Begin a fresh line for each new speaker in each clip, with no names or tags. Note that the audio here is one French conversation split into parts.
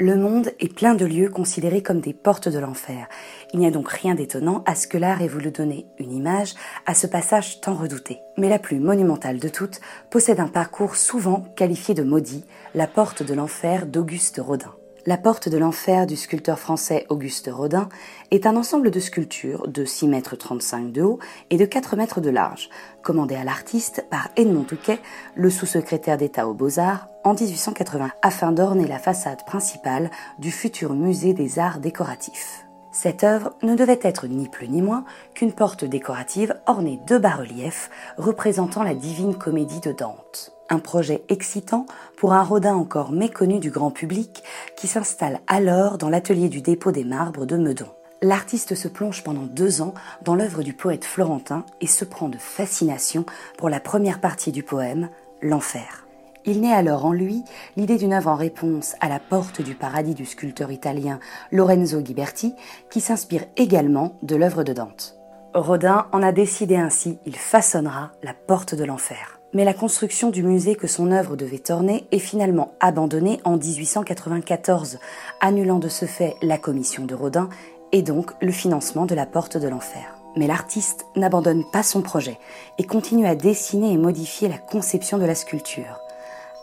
Le monde est plein de lieux considérés comme des portes de l'enfer. Il n'y a donc rien d'étonnant à ce que l'art ait voulu donner une image à ce passage tant redouté. Mais la plus monumentale de toutes possède un parcours souvent qualifié de maudit, la porte de l'enfer d'Auguste Rodin. La porte de l'enfer du sculpteur français Auguste Rodin est un ensemble de sculptures de 6 mètres 35 de haut et de 4 mètres de large, commandé à l'artiste par Edmond Touquet, le sous-secrétaire d'État aux Beaux-Arts, en 1880, afin d'orner la façade principale du futur musée des arts décoratifs. Cette œuvre ne devait être ni plus ni moins qu'une porte décorative ornée de bas-reliefs représentant la divine comédie de Dante. Un projet excitant pour un Rodin encore méconnu du grand public qui s'installe alors dans l'atelier du dépôt des marbres de Meudon. L'artiste se plonge pendant deux ans dans l'œuvre du poète florentin et se prend de fascination pour la première partie du poème, L'Enfer. Il naît alors en lui l'idée d'une œuvre en réponse à la porte du paradis du sculpteur italien Lorenzo Ghiberti, qui s'inspire également de l'œuvre de Dante. Rodin en a décidé ainsi, il façonnera la porte de l'enfer. Mais la construction du musée que son œuvre devait orner est finalement abandonnée en 1894, annulant de ce fait la commission de Rodin et donc le financement de la porte de l'enfer. Mais l'artiste n'abandonne pas son projet et continue à dessiner et modifier la conception de la sculpture.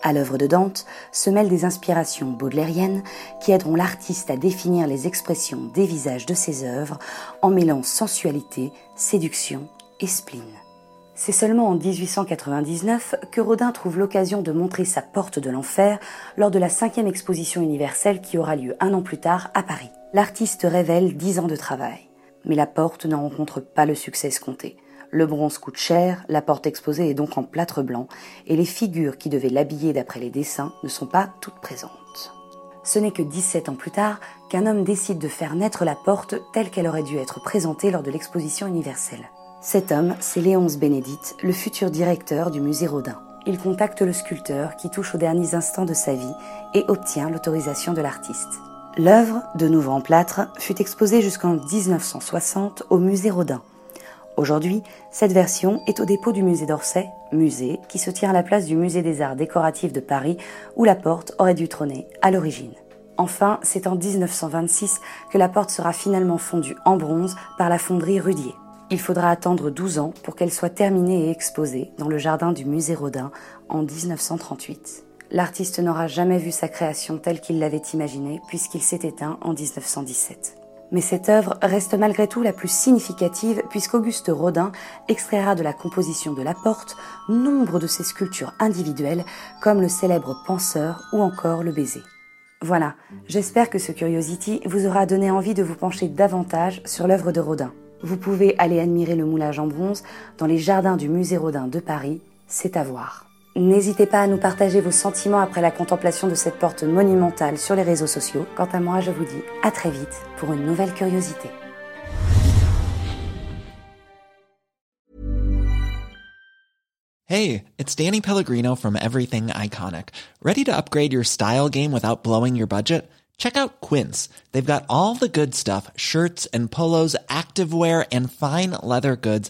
À l'œuvre de Dante se mêlent des inspirations baudelairiennes qui aideront l'artiste à définir les expressions des visages de ses œuvres en mêlant sensualité, séduction et spleen. C'est seulement en 1899 que Rodin trouve l'occasion de montrer sa porte de l'enfer lors de la cinquième exposition universelle qui aura lieu un an plus tard à Paris. L'artiste révèle dix ans de travail. Mais la porte n'en rencontre pas le succès escompté. Le bronze coûte cher, la porte exposée est donc en plâtre blanc, et les figures qui devaient l'habiller d'après les dessins ne sont pas toutes présentes. Ce n'est que 17 ans plus tard qu'un homme décide de faire naître la porte telle qu'elle aurait dû être présentée lors de l'exposition universelle. Cet homme, c'est Léonce Bénédite, le futur directeur du musée Rodin. Il contacte le sculpteur qui touche aux derniers instants de sa vie et obtient l'autorisation de l'artiste. L'œuvre, de nouveau en plâtre, fut exposée jusqu'en 1960 au musée Rodin. Aujourd'hui, cette version est au dépôt du musée d'Orsay, musée qui se tient à la place du musée des arts décoratifs de Paris où la porte aurait dû trôner à l'origine. Enfin, c'est en 1926 que la porte sera finalement fondue en bronze par la fonderie Rudier. Il faudra attendre 12 ans pour qu'elle soit terminée et exposée dans le jardin du musée Rodin en 1938. L'artiste n'aura jamais vu sa création telle qu'il l'avait imaginée puisqu'il s'est éteint en 1917. Mais cette œuvre reste malgré tout la plus significative puisqu'Auguste Rodin extraira de la composition de la porte nombre de ses sculptures individuelles comme le célèbre penseur ou encore le baiser. Voilà, j'espère que ce Curiosity vous aura donné envie de vous pencher davantage sur l'œuvre de Rodin. Vous pouvez aller admirer le moulage en bronze dans les jardins du musée Rodin de Paris, c'est à voir. N'hésitez pas à nous partager vos sentiments après la contemplation de cette porte monumentale sur les réseaux sociaux. Quant à moi, je vous dis à très vite pour une nouvelle curiosité.
Hey, it's Danny Pellegrino from Everything Iconic. Ready to upgrade your style game without blowing your budget? Check out Quince. They've got all the good stuff shirts and polos, activewear, and fine leather goods,